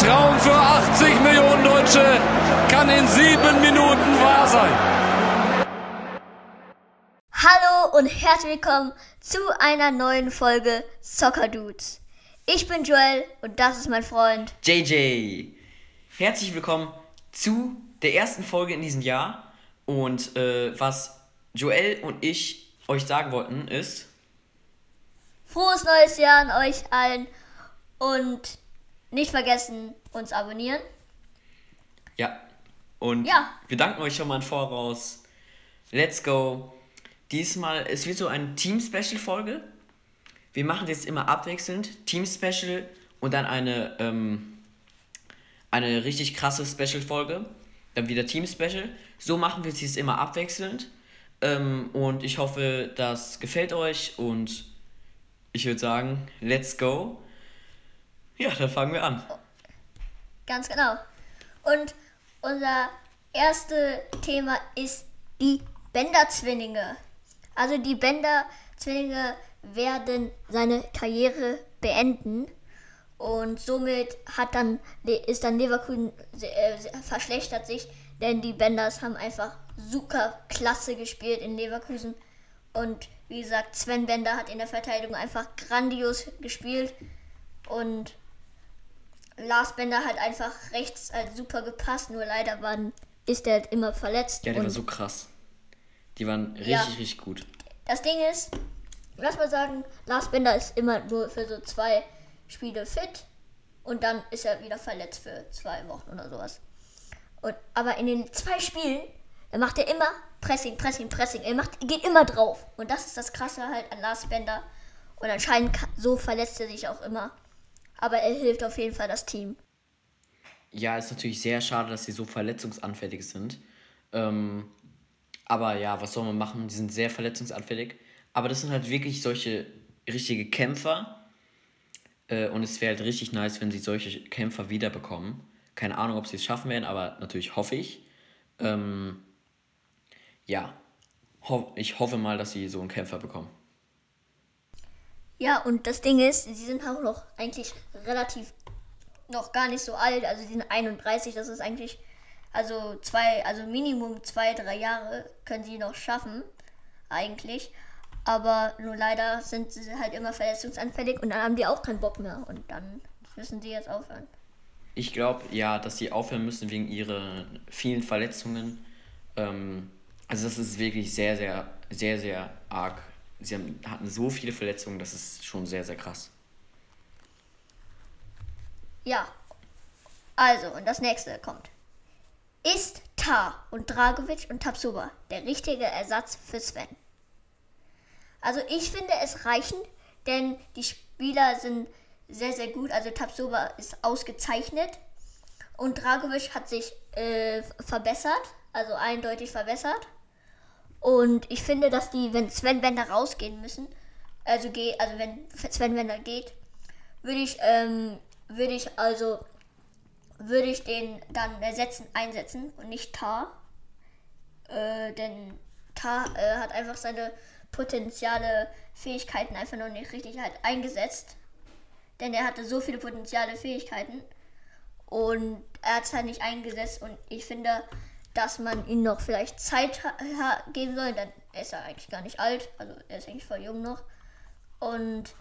Traum für 80 Millionen Deutsche kann in sieben Minuten wahr sein. Hallo und herzlich willkommen zu einer neuen Folge Soccer Dudes. Ich bin Joel und das ist mein Freund JJ. Herzlich willkommen zu der ersten Folge in diesem Jahr. Und äh, was Joel und ich euch sagen wollten ist. Frohes neues Jahr an euch allen und nicht vergessen, uns abonnieren. Ja. Und Ja. wir danken euch schon mal im Voraus. Let's go. Diesmal, es wird so eine Team-Special-Folge. Wir machen jetzt immer abwechselnd Team-Special und dann eine, ähm, eine richtig krasse Special-Folge. Dann wieder Team-Special. So machen wir es jetzt immer abwechselnd. Ähm, und ich hoffe, das gefällt euch und ich würde sagen, let's go. Ja, dann fangen wir an. Ganz genau. Und unser erstes Thema ist die Bender-Zwillinge. Also die Bender-Zwillinge werden seine Karriere beenden und somit hat dann ist dann Leverkusen äh, verschlechtert sich, denn die Benders haben einfach super klasse gespielt in Leverkusen und wie gesagt Sven Bender hat in der Verteidigung einfach grandios gespielt und Lars Bender hat einfach rechts halt super gepasst, nur leider waren, ist er halt immer verletzt. Ja, der und war so krass. Die waren richtig, Ja. richtig gut. das Ding ist, lass mal sagen, Lars Bender ist immer nur für so zwei Spiele fit und dann ist er wieder verletzt für zwei Wochen oder sowas. Und, aber in den zwei Spielen, er macht er immer Pressing, Pressing, Pressing. Er macht, geht immer drauf. Und das ist das Krasse halt an Lars Bender. Und anscheinend so verletzt er sich auch immer. Aber er hilft auf jeden Fall das Team. Ja, ist natürlich sehr schade, dass sie so verletzungsanfällig sind. Ähm, aber ja, was soll man machen? Die sind sehr verletzungsanfällig. Aber das sind halt wirklich solche richtige Kämpfer. Äh, und es wäre halt richtig nice, wenn sie solche Kämpfer wiederbekommen. Keine Ahnung, ob sie es schaffen werden, aber natürlich hoffe ich. Ähm, ja, ho ich hoffe mal, dass sie so einen Kämpfer bekommen. Ja, und das Ding ist, sie sind auch noch eigentlich relativ noch gar nicht so alt. Also sie sind 31, das ist eigentlich, also zwei, also Minimum zwei, drei Jahre können sie noch schaffen, eigentlich. Aber nur leider sind sie halt immer verletzungsanfällig und dann haben die auch keinen Bock mehr. Und dann müssen sie jetzt aufhören. Ich glaube, ja, dass sie aufhören müssen wegen ihrer vielen Verletzungen. Ähm, also das ist wirklich sehr, sehr, sehr, sehr arg. Sie haben, hatten so viele Verletzungen, das ist schon sehr, sehr krass. Ja. Also, und das nächste kommt. Ist Tar und Dragovic und Tapsoba der richtige Ersatz für Sven? Also ich finde es reichend, denn die Spieler sind sehr, sehr gut. Also Tapsoba ist ausgezeichnet und Dragovic hat sich äh, verbessert, also eindeutig verbessert. Und ich finde, dass die, wenn Sven Bender rausgehen müssen, also geht, also wenn Sven Bender geht, würde ich, ähm, würde ich also, würde ich den dann ersetzen, einsetzen und nicht Tar. Äh, denn Tar äh, hat einfach seine potenziale Fähigkeiten einfach noch nicht richtig halt eingesetzt. Denn er hatte so viele potenziale Fähigkeiten und er hat es halt nicht eingesetzt und ich finde, dass man ihm noch vielleicht Zeit geben soll, dann ist er eigentlich gar nicht alt, also er ist eigentlich voll jung noch. Und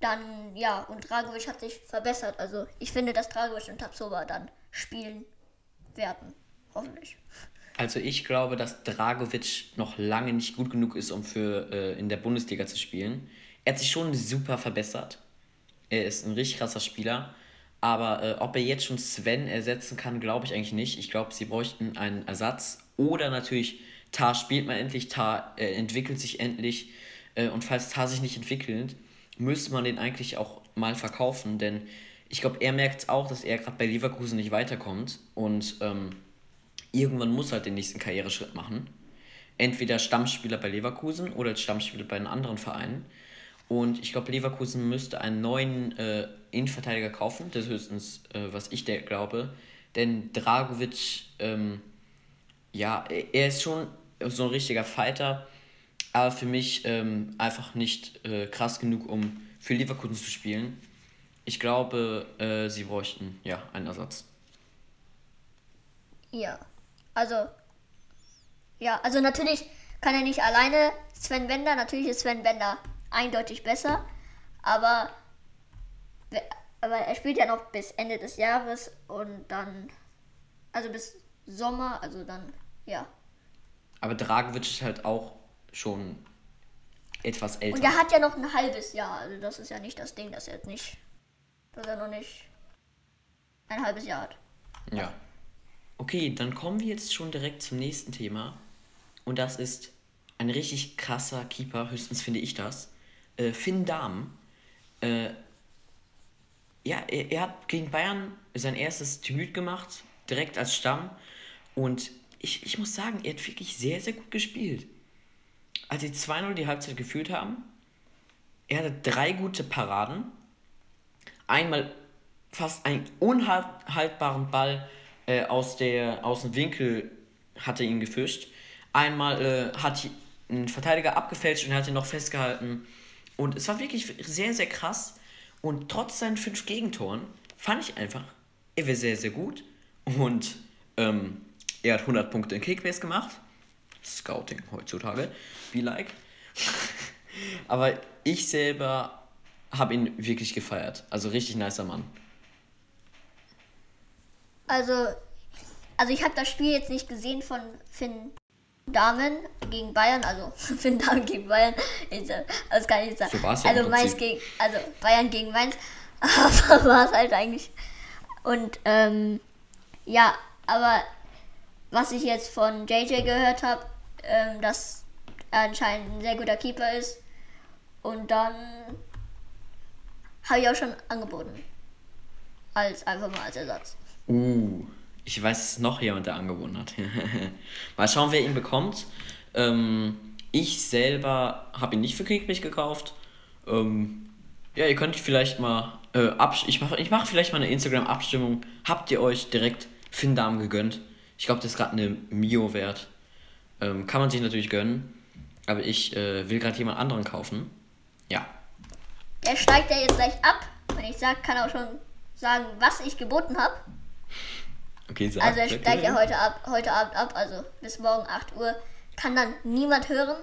dann, ja, und Dragovic hat sich verbessert. Also ich finde, dass Dragovic und Tapsoba dann spielen werden. Hoffentlich. Also ich glaube, dass Dragovic noch lange nicht gut genug ist, um für äh, in der Bundesliga zu spielen. Er hat sich schon super verbessert. Er ist ein richtig krasser Spieler. Aber äh, ob er jetzt schon Sven ersetzen kann, glaube ich eigentlich nicht. Ich glaube, sie bräuchten einen Ersatz. Oder natürlich, Tar spielt mal endlich, Tar äh, entwickelt sich endlich. Äh, und falls Tar sich nicht entwickelt, müsste man den eigentlich auch mal verkaufen. Denn ich glaube, er merkt es auch, dass er gerade bei Leverkusen nicht weiterkommt. Und ähm, irgendwann muss halt den nächsten Karriereschritt machen. Entweder Stammspieler bei Leverkusen oder Stammspieler bei einem anderen Verein. Und ich glaube, Leverkusen müsste einen neuen äh, Innenverteidiger kaufen. Das ist höchstens, äh, was ich glaube. Denn Dragovic, ähm, ja, er ist schon so ein richtiger Fighter, aber für mich ähm, einfach nicht äh, krass genug, um für Leverkusen zu spielen. Ich glaube, äh, sie bräuchten ja einen Ersatz. Ja. Also. Ja, also natürlich kann er nicht alleine Sven Bender. Natürlich ist Sven Bender eindeutig besser. Aber, aber er spielt ja noch bis Ende des Jahres und dann. Also bis Sommer, also dann, ja. Aber Dragovic ist halt auch schon etwas älter. Und er hat ja noch ein halbes Jahr. Also das ist ja nicht das Ding, dass er nicht. Dass er noch nicht ein halbes Jahr hat. Ja. Okay, dann kommen wir jetzt schon direkt zum nächsten Thema. Und das ist ein richtig krasser Keeper, höchstens finde ich das. Äh, Finn Dahm. Äh, ja, er, er, hat gegen Bayern sein erstes Debüt gemacht, direkt als Stamm. Und ich, ich muss sagen, er hat wirklich sehr, sehr gut gespielt. Als sie 2-0 die Halbzeit geführt haben, er hatte drei gute Paraden. Einmal fast einen unhaltbaren Ball äh, aus, der, aus dem Winkel hatte ihn gefischt. Einmal äh, hat ein Verteidiger abgefälscht und er hat ihn noch festgehalten. Und es war wirklich sehr, sehr krass. Und trotz seinen fünf Gegentoren fand ich einfach, er wäre sehr, sehr gut. Und ähm, er hat 100 Punkte in Kickbase gemacht. Scouting heutzutage, be like. Aber ich selber habe ihn wirklich gefeiert. Also richtig nicer Mann. Also, also ich habe das Spiel jetzt nicht gesehen von Finn Damen gegen Bayern, also Finn Damen gegen Bayern, das kann ich nicht sagen. So war's ja also Mainz gegen, also Bayern gegen Mainz, aber war es halt eigentlich. Und ähm, ja, aber was ich jetzt von JJ gehört habe, ähm, dass er anscheinend ein sehr guter Keeper ist. Und dann habe ich auch schon angeboten. Als einfach mal als Ersatz. Uh, ich weiß dass noch jemand, der angeboten hat. mal schauen, wer ihn bekommt. Ähm, ich selber habe ihn nicht für Kickbase gekauft. Ähm, ja, ihr könnt vielleicht mal äh, ich mache ich mach vielleicht mal eine Instagram-Abstimmung. Habt ihr euch direkt Finn Darm gegönnt? Ich glaube, das ist gerade eine Mio wert. Ähm, kann man sich natürlich gönnen. Aber ich äh, will gerade jemand anderen kaufen. Ja. Der steigt ja jetzt gleich ab. Wenn ich sage, kann auch schon sagen, was ich geboten habe. Okay, sag. Also er steigt ja heute, ab, heute Abend ab, also bis morgen 8 Uhr. Kann dann niemand hören,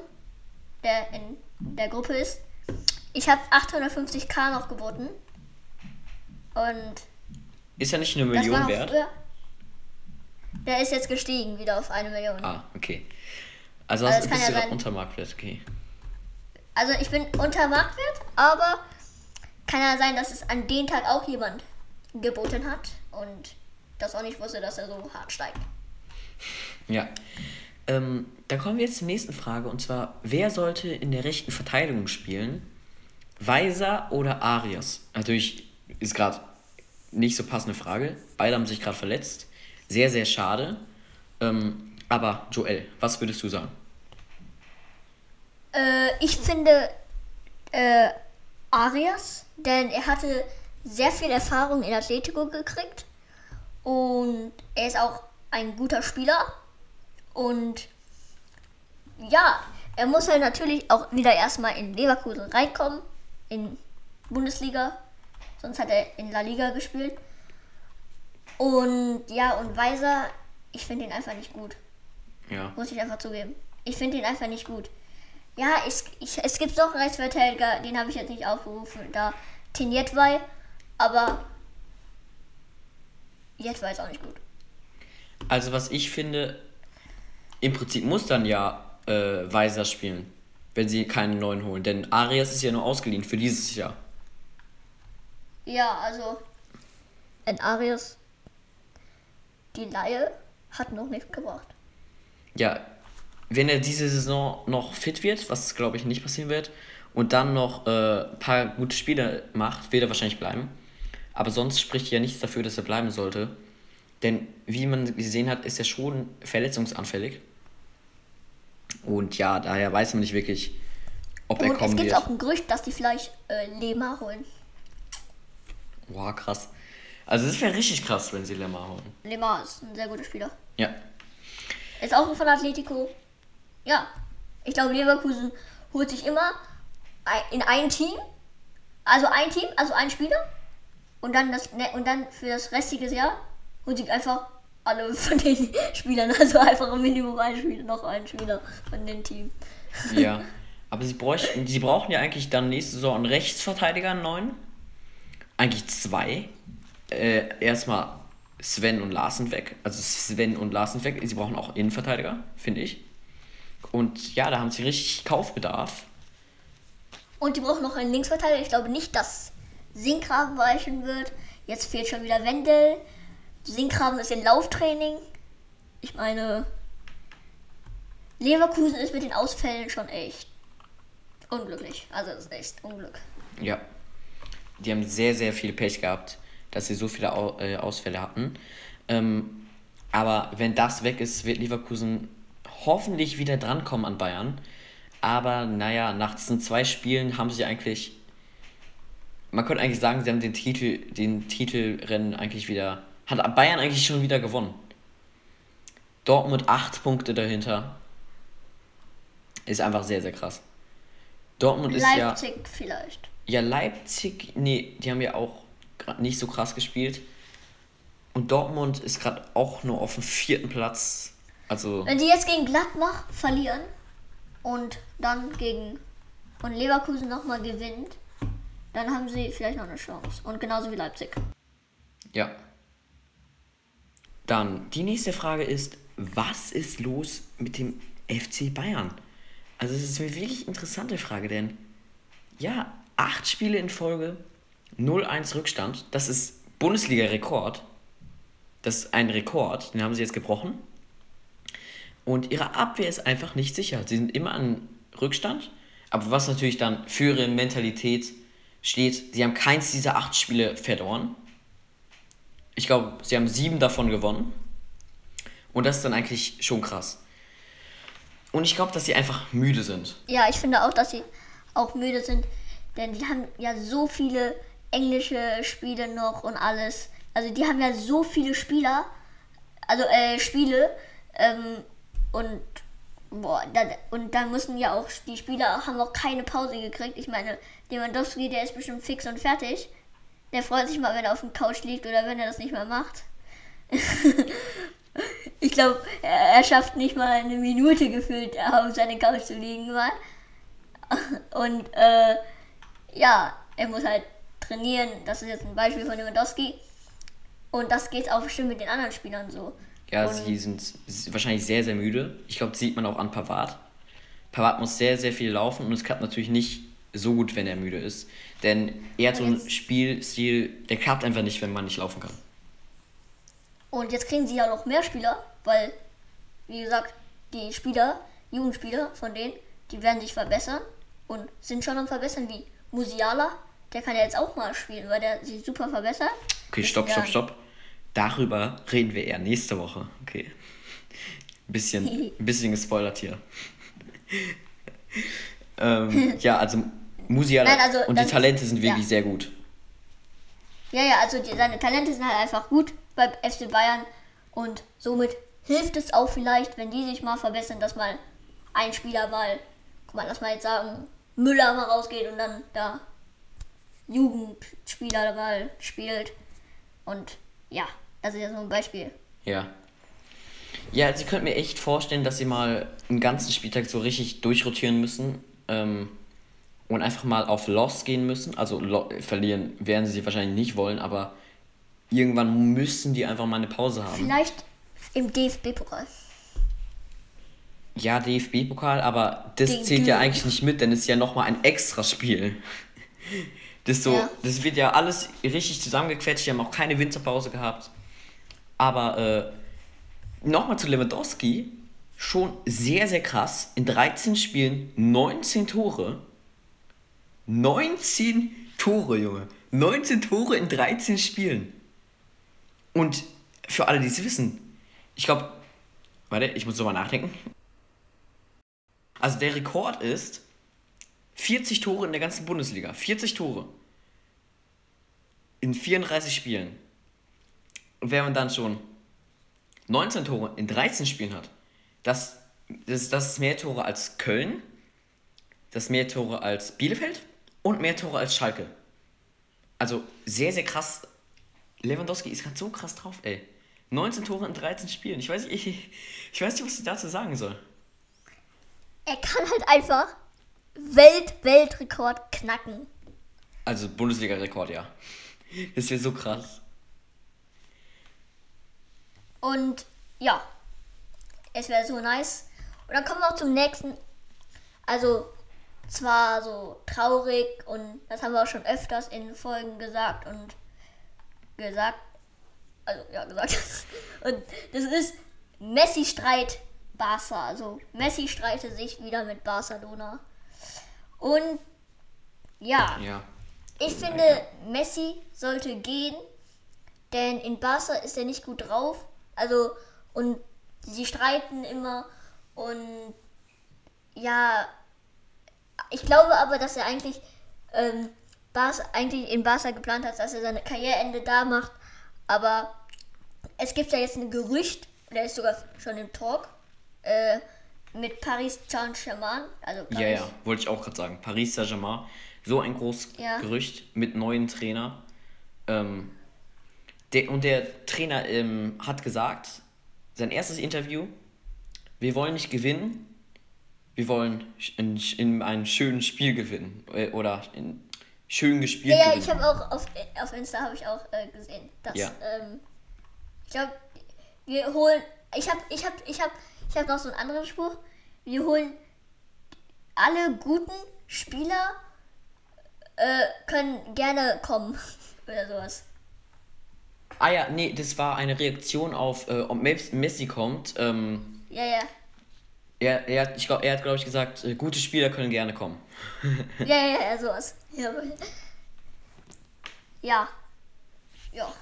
der in der Gruppe ist. Ich habe 850k noch geboten. Und. Ist ja nicht eine Million wert? Früher. Der ist jetzt gestiegen wieder auf eine Million. Ah, okay. Also, also bist ja du unter Marktwert, okay. Also ich bin unter Marktwert, aber kann ja sein, dass es an dem Tag auch jemand geboten hat und das auch nicht wusste, dass er so hart steigt. Ja. Ähm, dann kommen wir jetzt zur nächsten Frage und zwar, wer sollte in der rechten Verteidigung spielen? Weiser oder Arias? Natürlich ist gerade nicht so passende Frage. Beide haben sich gerade verletzt. Sehr, sehr schade. Ähm, aber Joel, was würdest du sagen? Äh, ich finde äh, Arias, denn er hatte sehr viel Erfahrung in Atletico gekriegt und er ist auch ein guter Spieler und ja, er muss halt natürlich auch wieder erstmal in Leverkusen reinkommen, in Bundesliga, sonst hat er in La Liga gespielt und ja, und Weiser, ich finde ihn einfach nicht gut. Ja. Muss ich einfach zugeben. Ich finde ihn einfach nicht gut. Ja, ich, ich, es gibt doch einen Rechtsverteidiger, den habe ich jetzt nicht aufgerufen, da Tinjetwei, aber jetzt war es auch nicht gut. Also was ich finde, im Prinzip muss dann ja äh, Weiser spielen, wenn sie keinen neuen holen. Denn Arias ist ja nur ausgeliehen für dieses Jahr. Ja, also ein Arias die Laie hat noch nichts gebracht. Ja, wenn er diese Saison noch fit wird, was glaube ich nicht passieren wird, und dann noch äh, ein paar gute Spiele macht, wird er wahrscheinlich bleiben. Aber sonst spricht ja nichts dafür, dass er bleiben sollte. Denn wie man gesehen hat, ist er schon verletzungsanfällig. Und ja, daher weiß man nicht wirklich, ob und er kommen wird. Es gibt auch ein Gerücht, dass die vielleicht äh, Lema holen. Boah, krass. Also das wäre richtig krass, wenn sie Lemar holen. Lemar ist ein sehr guter Spieler. Ja. Ist auch von Atletico. Ja. Ich glaube, Leverkusen holt sich immer in ein Team, also ein Team, also ein Spieler, und dann das ne, und dann für das restliche Jahr und sie einfach alle von den Spielern, also einfach im Minimum ein Spieler, noch ein Spieler von dem Team. Ja. Aber sie bräuchten, sie brauchen ja eigentlich dann nächste Saison einen Rechtsverteidiger, einen neuen. Eigentlich zwei. Äh, erstmal Sven und Larsen weg. Also Sven und Larsen weg. Sie brauchen auch Innenverteidiger, finde ich. Und ja, da haben sie richtig Kaufbedarf. Und die brauchen noch einen Linksverteidiger. Ich glaube nicht, dass Sinkgraben weichen wird. Jetzt fehlt schon wieder Wendel. Sinkgraben ist in Lauftraining. Ich meine, Leverkusen ist mit den Ausfällen schon echt unglücklich. Also das ist echt Unglück. Ja. Die haben sehr, sehr viel Pech gehabt, dass sie so viele Au äh, Ausfälle hatten. Ähm, aber wenn das weg ist, wird Leverkusen hoffentlich wieder drankommen an Bayern. Aber naja, nach diesen zwei Spielen haben sie eigentlich. Man könnte eigentlich sagen, sie haben den Titel, den Titelrennen eigentlich wieder. Hat Bayern eigentlich schon wieder gewonnen. Dortmund acht Punkte dahinter. Ist einfach sehr, sehr krass. Dortmund ist ja. Leipzig vielleicht. Ja, Leipzig, nee, die haben ja auch gerade nicht so krass gespielt. Und Dortmund ist gerade auch nur auf dem vierten Platz. Also, Wenn die jetzt gegen Gladbach verlieren und dann gegen und Leverkusen nochmal gewinnt, dann haben sie vielleicht noch eine Chance. Und genauso wie Leipzig. ja. Dann, die nächste Frage ist, was ist los mit dem FC Bayern? Also, es ist eine wirklich interessante Frage, denn ja, acht Spiele in Folge, 0-1 Rückstand, das ist Bundesliga-Rekord. Das ist ein Rekord, den haben sie jetzt gebrochen. Und ihre Abwehr ist einfach nicht sicher. Sie sind immer an Rückstand, aber was natürlich dann für ihre Mentalität steht, sie haben keins dieser acht Spiele verloren. Ich glaube, sie haben sieben davon gewonnen. Und das ist dann eigentlich schon krass. Und ich glaube, dass sie einfach müde sind. Ja, ich finde auch, dass sie auch müde sind, denn die haben ja so viele englische Spiele noch und alles. Also die haben ja so viele Spieler, also äh, Spiele ähm, und boah, dann, und dann müssen ja auch die Spieler haben auch keine Pause gekriegt. Ich meine, Lewandowski, der ist bestimmt fix und fertig. Der freut sich mal, wenn er auf dem Couch liegt oder wenn er das nicht mehr macht. ich glaube, er, er schafft nicht mal eine Minute gefühlt, auf seine Couch zu liegen mal. Und äh, ja, er muss halt trainieren. Das ist jetzt ein Beispiel von Lewandowski. Und das geht auch bestimmt mit den anderen Spielern so. Ja, Und- sie sind wahrscheinlich sehr, sehr müde. Ich glaube, das sieht man auch an Pavard. Pavard muss sehr, sehr viel laufen und es klappt natürlich nicht so gut, wenn er müde ist. Denn er hat so einen Spielstil, der klappt einfach nicht, wenn man nicht laufen kann. Und jetzt kriegen sie ja noch mehr Spieler, weil, wie gesagt, die Spieler, Jugendspieler von denen, die werden sich verbessern und sind schon am Verbessern, wie Musiala. Der kann ja jetzt auch mal spielen, weil der sich super verbessert. Okay, stopp, stopp, stopp. Darüber reden wir eher nächste Woche. Okay. Bisschen, ein bisschen gespoilert hier. ähm, ja, also Musiala Nein, also und die Talente sind wirklich ja. sehr gut. Ja, ja, also die, seine Talente sind halt einfach gut beim FC Bayern und somit hilft es auch vielleicht, wenn die sich mal verbessern, dass mal ein Spieler mal, guck mal, lass mal jetzt sagen, Müller mal rausgeht und dann da Jugendspieler spielt. Und ja, das ist jetzt nur ein Beispiel. Ja. Ja, also ich könnte mir echt vorstellen, dass sie mal einen ganzen Spieltag so richtig durchrotieren müssen ähm, und einfach mal auf Loss gehen müssen. Also verlieren werden sie wahrscheinlich nicht wollen, aber irgendwann müssen die einfach mal eine Pause haben. Vielleicht im DFB-Pokal. Ja, DFB-Pokal, aber das Gegen zählt ja eigentlich nicht mit, denn es ist ja nochmal ein Extraspiel. Das, so, Ja. das wird ja alles richtig zusammengequetscht, die haben auch keine Winterpause gehabt. Aber äh, nochmal zu Lewandowski, schon sehr, sehr krass. In 13 Spielen 19 Tore. 19 Tore, Junge. 19 Tore in 13 Spielen. Und für alle, die es wissen, ich glaube, warte, ich muss nochmal nachdenken. Also der Rekord ist 40 Tore in der ganzen Bundesliga. 40 Tore. In 34 Spielen. Und wenn man dann schon 19 Tore in 13 Spielen hat, das, das, das ist mehr Tore als Köln, das ist mehr Tore als Bielefeld und mehr Tore als Schalke. Also sehr, sehr krass Lewandowski ist gerade so krass drauf, ey. 19 Tore in 13 Spielen. Ich weiß, ich, ich weiß nicht, was ich dazu sagen soll. Er kann halt einfach Welt-Weltrekord knacken. Also Bundesliga-Rekord, ja. Das wäre so krass. Und ja, es wäre so nice. Und dann kommen wir auch zum nächsten. Also, zwar so traurig und das haben wir auch schon öfters in Folgen gesagt und gesagt. Also, ja, gesagt. Und das ist Messi-Streit Barca. Also, Messi streitet sich wieder mit Barcelona. Und ja, Ja. ich finde, Messi sollte gehen, denn in Barca ist er nicht gut drauf. Also, und sie streiten immer. Und ja, ich glaube aber, dass er eigentlich, ähm, Barca, eigentlich in Barca geplant hat, dass er seine Karriereende da macht. Aber es gibt ja jetzt ein Gerücht, der ist sogar schon im Talk, äh, mit Paris Saint-Germain. Also Ja, Paris. ja, wollte ich auch gerade sagen. Paris Saint-Germain, so ein großes Ja. Gerücht mit neuen Trainer. Ähm, der, und der Trainer ähm, hat gesagt, sein erstes Interview, wir wollen nicht gewinnen, wir wollen in, in einem schönen Spiel gewinnen. Äh, oder in schön gespielt Ja, ja, gewinnen. ich habe auch auf, auf Insta habe ich auch äh, gesehen, dass Ja. ähm, ich glaube, wir holen. Ich habe, ich habe, ich habe, ich habe noch so einen anderen Spruch. Wir holen alle guten Spieler äh, können gerne kommen oder sowas. Ah ja, nee, das war eine Reaktion auf, äh, ob Mes- Messi kommt. Ähm, Ja, ja, er, er, hat- ich glaub, er hat, glaube ich, gesagt, äh, gute Spieler können gerne kommen. ja, ja, ja, sowas. Ja, ja, ja,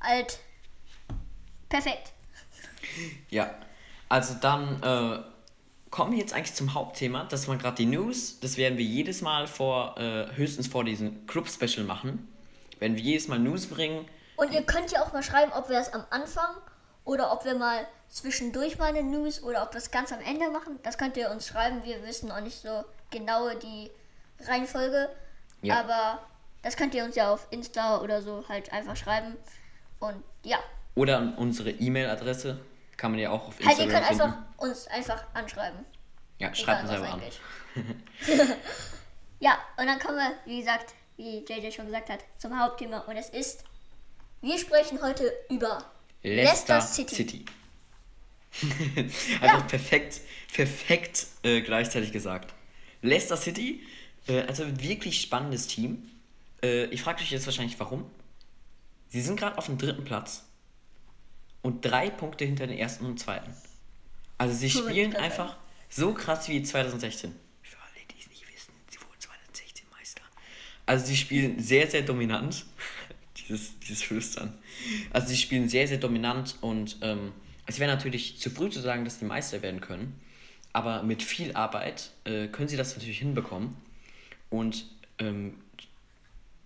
alt, perfekt. Ja, also dann äh, kommen wir jetzt eigentlich zum Hauptthema. Das waren gerade die News. Das werden wir jedes Mal vor, äh, höchstens vor diesem Club-Special machen. Werden wir jedes Mal News bringen. Und ihr könnt ja auch mal schreiben, ob wir das am Anfang oder ob wir mal zwischendurch mal eine News oder ob wir es ganz am Ende machen. Das könnt ihr uns schreiben. Wir wissen auch nicht so genau die Reihenfolge. Ja. Aber das könnt ihr uns ja auf Insta oder so halt einfach schreiben. Und ja, Oder an unsere E-Mail-Adresse. Kann man ja auch auf halt ihr Instagram könnt finden. einfach uns einfach anschreiben. ja, schreibt uns einfach an. ja, und dann kommen wir, wie gesagt, wie JJ schon gesagt hat, zum Hauptthema. Und es ist, wir sprechen heute über Leicester, Leicester City. City. Einfach perfekt, perfekt äh, gleichzeitig gesagt. Leicester City, äh, also ein wirklich spannendes Team. Äh, ich frage euch jetzt wahrscheinlich, warum. Sie sind gerade auf dem dritten Platz und drei Punkte hinter den ersten und zweiten. Also sie spielen einfach so krass wie 2016. Für alle, die es nicht wissen, sie wurden 2016 Meister. Also sie spielen sehr, sehr dominant. dieses, dieses Flüstern. Also sie spielen sehr, sehr dominant und ähm, es wäre natürlich zu früh zu sagen, dass die Meister werden können. Aber mit viel Arbeit äh, können sie das natürlich hinbekommen. Und ähm,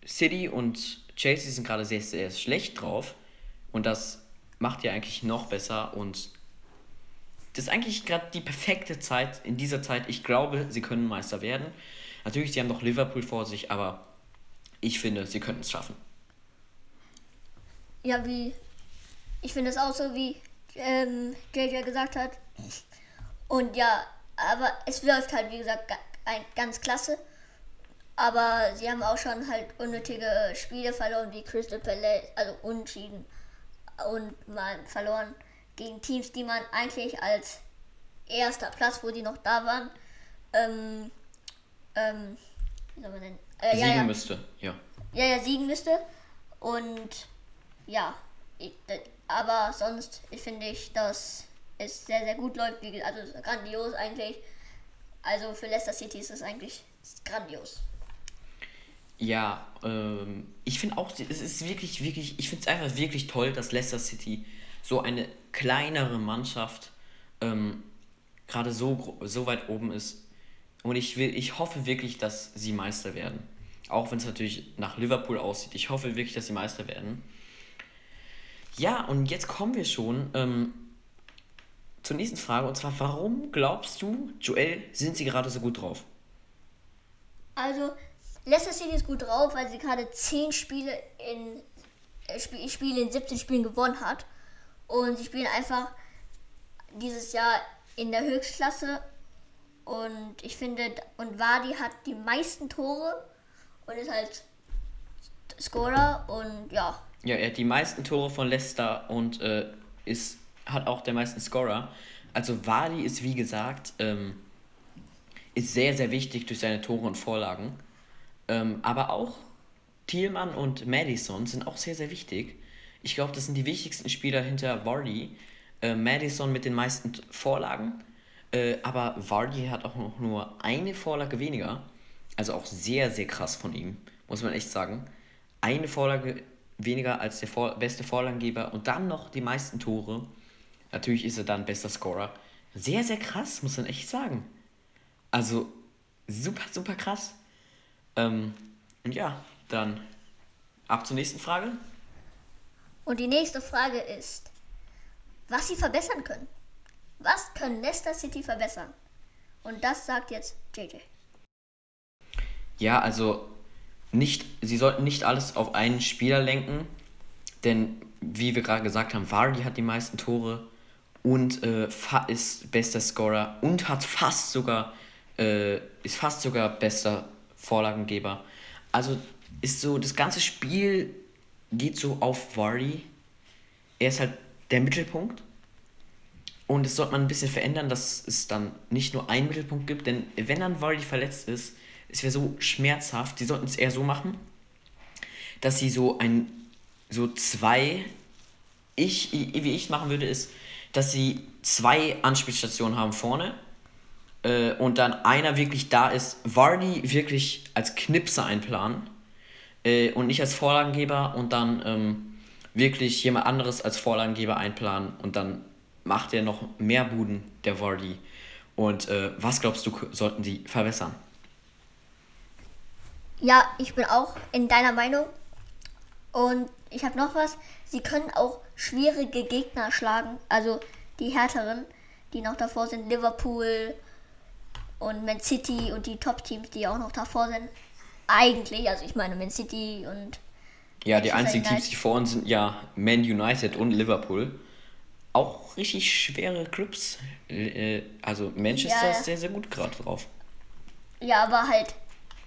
City und Chelsea sind gerade sehr, sehr schlecht drauf. Und das macht ja eigentlich noch besser. Und das ist eigentlich gerade die perfekte Zeit. In dieser Zeit, ich glaube, sie können Meister werden. Natürlich, sie haben noch Liverpool vor sich, aber ich finde, sie könnten es schaffen. Ja, wie. Ich finde es auch so, wie ähm, JJ gesagt hat. Und ja, aber es läuft halt, wie gesagt, ganz klasse. Aber sie haben auch schon halt unnötige Spiele verloren, wie Crystal Palace, also unschieden und mal verloren gegen Teams, die man eigentlich als erster Platz, wo die noch da waren, ähm, ähm, wie soll man denn? Äh, ja, Siegen ja, müsste, ja. ja, ja, siegen müsste. Und ja, ich, aber sonst ich finde ich, dass es sehr, sehr gut läuft. Also grandios eigentlich. Also für Leicester City ist es eigentlich grandios. Ja, ähm, ich finde auch, es ist wirklich, wirklich, ich finde es einfach wirklich toll, dass Leicester City so eine kleinere Mannschaft ähm, gerade so, so weit oben ist. Und ich will, ich hoffe wirklich, dass sie Meister werden. Auch wenn es natürlich nach Liverpool aussieht. Ich hoffe wirklich, dass sie Meister werden. Ja, und jetzt kommen wir schon ähm, zur nächsten Frage. Und zwar, warum glaubst du, Joel, sind sie gerade so gut drauf? Also Leicester City ist gut drauf, weil sie gerade zehn Spiele in äh, Spiel, Spiele in 17 Spielen gewonnen hat. Und sie spielen einfach dieses Jahr in der Höchstklasse. Und ich finde, und Wadi hat die meisten Tore und ist halt Scorer und ja. Ja, er hat die meisten Tore von Leicester und äh, ist, hat auch der meisten Scorer. Also Wadi ist wie gesagt, ähm, ist sehr, sehr wichtig durch seine Tore und Vorlagen. Ähm, aber auch Thielmann und Madison sind auch sehr, sehr wichtig. Ich glaube, das sind die wichtigsten Spieler hinter Vardy. Äh, Madison mit den meisten Vorlagen. Äh, aber Vardy hat auch noch nur eine Vorlage weniger. Also auch sehr, sehr krass von ihm, muss man echt sagen. Eine Vorlage weniger als der vor beste Vorlagengeber und dann noch die meisten Tore. Natürlich ist er dann bester Scorer. Sehr, sehr krass, muss man echt sagen. Also super, super krass. Ähm, und ja, dann ab zur nächsten Frage. Und die nächste Frage ist, was sie verbessern können. Was können Leicester City verbessern? Und das sagt jetzt JJ. Ja, also nicht, sie sollten nicht alles auf einen Spieler lenken, denn wie wir gerade gesagt haben, Vardy hat die meisten Tore und äh, ist bester Scorer und hat fast sogar äh, ist fast sogar bester Vorlagengeber. Also ist so das ganze Spiel geht so auf Vardy. Er ist halt der Mittelpunkt und das sollte man ein bisschen verändern, dass es dann nicht nur einen Mittelpunkt gibt, denn wenn dann Vardy verletzt ist, es wäre so schmerzhaft. Die sollten es eher so machen, dass sie so ein, so zwei, ich, wie ich machen würde, ist, dass sie zwei Anspielstationen haben vorne äh, und dann einer wirklich da ist, Vardy wirklich als Knipser einplanen äh, und nicht als Vorlagengeber und dann ähm, wirklich jemand anderes als Vorlagengeber einplanen und dann macht er noch mehr Buden, der Vardy. Und äh, was glaubst du, sollten die verbessern? Ja, ich bin auch in deiner Meinung. Und ich habe noch was. Sie können auch schwierige Gegner schlagen. Also die härteren, die noch davor sind. Liverpool und Man City und die Top-Teams, die auch noch davor sind. Eigentlich, also ich meine Man City und. Ja, die einzigen Teams, die vor uns sind, ja Man United und Liverpool auch richtig schwere Clubs. Äh, also Manchester ja. ist sehr, sehr gut gerade drauf. Ja, aber halt,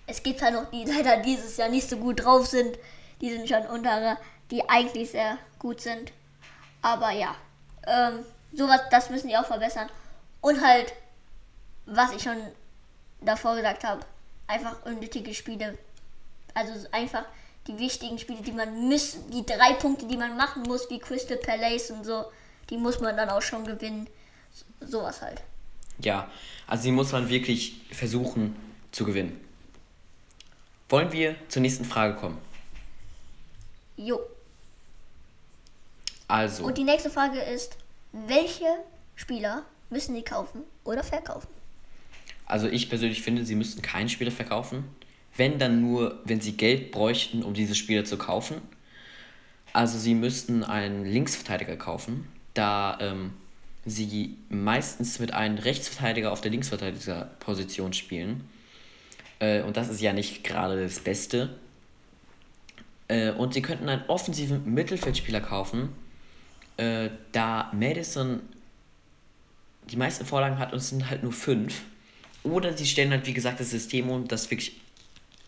es gibt halt noch die leider dieses Jahr nicht so gut drauf sind. Die sind schon untere, die eigentlich sehr gut sind. Aber ja, ähm, sowas, das müssen die auch verbessern. Und halt, was ich schon davor gesagt habe, einfach unnötige Spiele. Also einfach die wichtigen Spiele, die man müssen, die drei Punkte, die man machen muss, wie Crystal Palace und so die muss man dann auch schon gewinnen. So, sowas halt. Ja, also die muss man wirklich versuchen zu gewinnen. Wollen wir zur nächsten Frage kommen? Jo. Also. Und die nächste Frage ist, welche Spieler müssen die kaufen oder verkaufen? Also ich persönlich finde, sie müssten keinen Spieler verkaufen. Wenn dann nur, wenn sie Geld bräuchten, um diese Spieler zu kaufen. Also sie müssten einen Linksverteidiger kaufen da ähm, sie meistens mit einem Rechtsverteidiger auf der Linksverteidigerposition spielen. Äh, und das ist ja nicht gerade das Beste. Äh, und sie könnten einen offensiven Mittelfeldspieler kaufen, äh, da Madison die meisten Vorlagen hat und es sind halt nur fünf. Oder sie stellen halt, wie gesagt, das System um, dass wirklich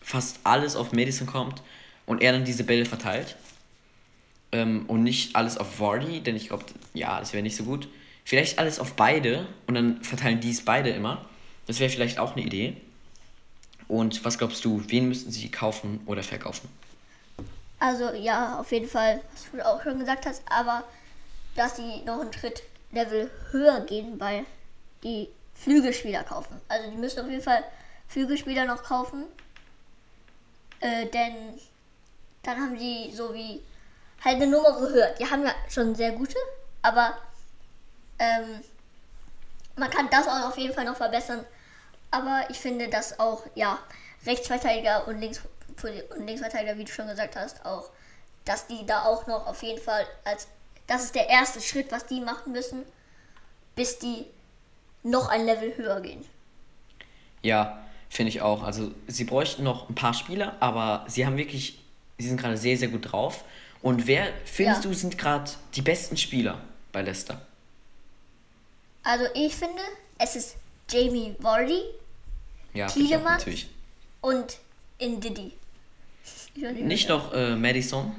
fast alles auf Madison kommt und er dann diese Bälle verteilt ähm, und nicht alles auf Vardy, denn ich glaube, ja, das wäre nicht so gut. Vielleicht alles auf beide und dann verteilen die es beide immer. Das wäre vielleicht auch eine Idee. Und was glaubst du, wen müssten sie kaufen oder verkaufen? Also ja, auf jeden Fall, was du auch schon gesagt hast, aber dass sie noch einen Schritt Level höher gehen, weil die Flügelspieler kaufen. Also die müssen auf jeden Fall Flügelspieler noch kaufen. Äh, denn dann haben sie so wie halt eine Nummer gehört. Die haben ja schon sehr gute, aber ähm, man kann das auch auf jeden Fall noch verbessern. Aber ich finde, dass auch, ja, Rechtsverteidiger und, Links, und Linksverteidiger, wie du schon gesagt hast, auch, dass die da auch noch auf jeden Fall als, das ist der erste Schritt, was die machen müssen, bis die noch ein Level höher gehen. Ja, finde ich auch. Also sie bräuchten noch ein paar Spieler, aber sie haben wirklich, sie sind gerade sehr, sehr gut drauf. Und wer findest Ja. du sind gerade die besten Spieler bei Leicester? Also ich finde, es ist Jamie Vardy Ja, natürlich. und weiß Nicht noch äh, Madison.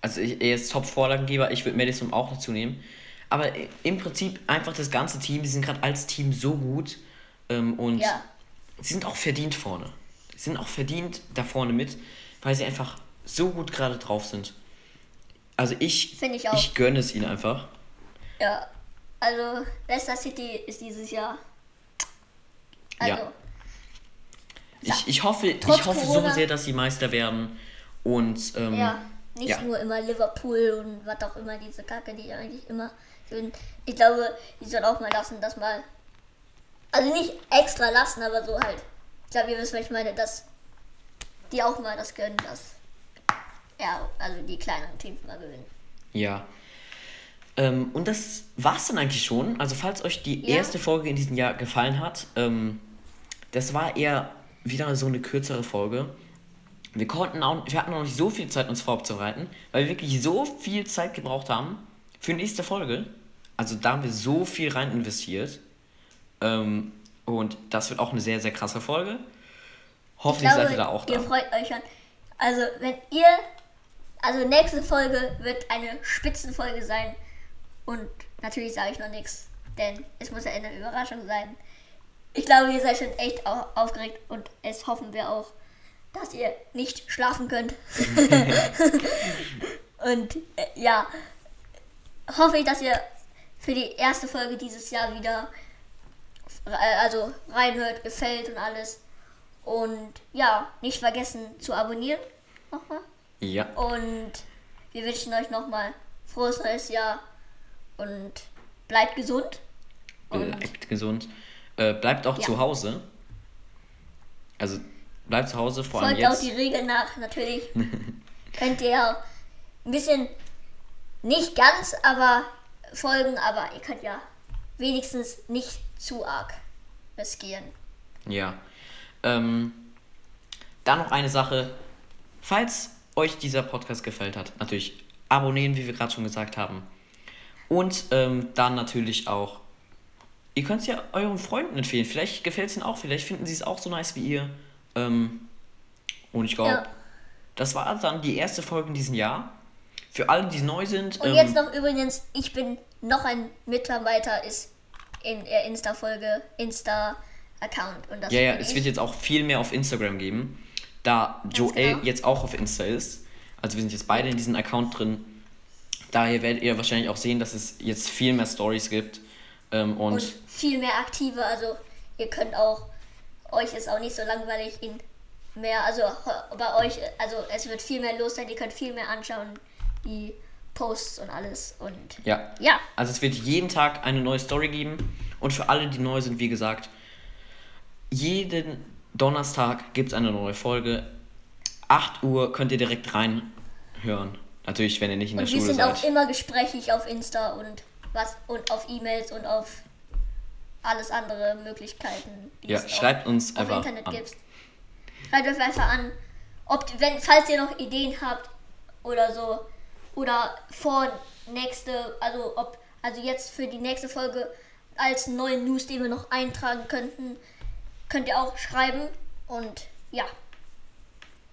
Also ich, er ist Top-Vorlagengeber, ich würde Madison auch dazu nehmen. Aber im Prinzip einfach das ganze Team, die sind gerade als Team so gut ähm, und Ja. sie sind auch verdient vorne. Sie sind auch verdient da vorne mit, weil sie einfach so gut gerade drauf sind. Also ich, ich auch. ich gönne es ihnen einfach. Ja, also Leicester City ist dieses Jahr. Also, Ja. Ich, ich hoffe, Trotz ich hoffe so sehr, dass sie Meister werden. Und ähm, ja, nicht ja. nur immer Liverpool und was auch immer, diese Kacke, die eigentlich immer sind. Ich glaube, die soll auch mal lassen, dass mal. Also nicht extra lassen, aber so halt. Ich glaube, ihr wisst, was ich meine, dass die auch mal das gönnen, dass. Ja, also die kleineren Teams mal gewinnen. Ja. Ähm, und das war's dann eigentlich schon. Also, falls euch die Ja. erste Folge in diesem Jahr gefallen hat, ähm, das war eher wieder so eine kürzere Folge. Wir konnten auch, wir hatten auch nicht so viel Zeit, uns vorzubereiten, weil wir wirklich so viel Zeit gebraucht haben für die nächste Folge. Also, da haben wir so viel rein investiert. Ähm, und das wird auch eine sehr, sehr krasse Folge. Ich Hoffentlich glaube, seid ihr da auch da. ihr freut euch schon. Also, wenn ihr. Also, nächste Folge wird eine Spitzenfolge sein. Und natürlich sage ich noch nichts, denn es muss ja eine Überraschung sein. Ich glaube, ihr seid schon echt au- aufgeregt und es hoffen wir auch, dass ihr nicht schlafen könnt. und äh, ja, hoffe ich, dass ihr für die erste Folge dieses Jahr wieder äh, also reinhört, gefällt und alles. Und ja, nicht vergessen zu abonnieren nochmal. Ja. Und wir wünschen euch nochmal frohes neues Jahr und bleibt gesund. Und Bleibt gesund. Äh, bleibt auch Ja. zu Hause. Also bleibt zu Hause, vor allem folgt auch jetzt. die Regeln nach, natürlich. Könnt ihr ja ein bisschen, nicht ganz, aber folgen, aber ihr könnt ja wenigstens nicht zu arg riskieren. Ja. Ähm, dann noch eine Sache. Falls euch dieser Podcast gefällt hat, natürlich abonnieren, wie wir gerade schon gesagt haben. Und ähm, dann natürlich auch, ihr könnt es ja euren Freunden empfehlen. Vielleicht gefällt es ihnen auch, vielleicht finden sie es auch so nice wie ihr. Ähm, und ich glaube, Ja. das war dann die erste Folge in diesem Jahr. Für alle, die neu sind. Und ähm, jetzt noch übrigens, ich bin noch ein Mitarbeiter, ist in der Insta-Folge, Insta-Account. Und das Ja, ja, bin es ich. wird jetzt auch viel mehr auf Instagram geben, da Joel genau. jetzt auch auf Insta ist. Also wir sind jetzt beide in diesem Account drin. Daher werdet ihr wahrscheinlich auch sehen, dass es jetzt viel mehr Stories gibt. Ähm, und, und viel mehr aktive. Also ihr könnt auch, euch ist auch nicht so langweilig in mehr, also bei euch, also es wird viel mehr los sein, ihr könnt viel mehr anschauen, die Posts und alles und ja. ja, Also es wird jeden Tag eine neue Story geben. Und für alle, die neu sind, wie gesagt, jeden Donnerstag gibt es eine neue Folge. 8 Uhr könnt ihr direkt reinhören. Natürlich, wenn ihr nicht in der und wir Schule sind auch seid. immer gesprächig auf Insta und was und auf E-Mails und auf alles andere Möglichkeiten, die Ja, schreibt uns auf einfach Internet an. gibt. Schreibt euch einfach an, ob wenn falls ihr noch Ideen habt oder so oder vor nächste, also ob also jetzt für die nächste Folge als neuen News, den wir noch eintragen könnten, könnt ihr auch schreiben und ja,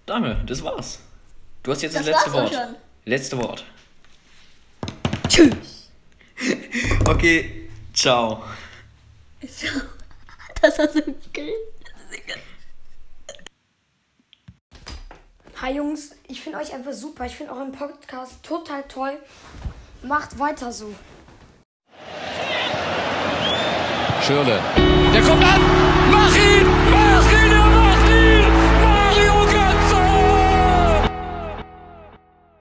Dame, das war's. Du hast jetzt das, Das letzte Wort. schon. Letzte Wort. tschüss. Okay, ciao. Das war so geil. Hi Jungs, ich finde euch einfach super. Ich finde euren Podcast total toll. Macht weiter so. Schürle. Der kommt an. Mach ihn! Mach ihn!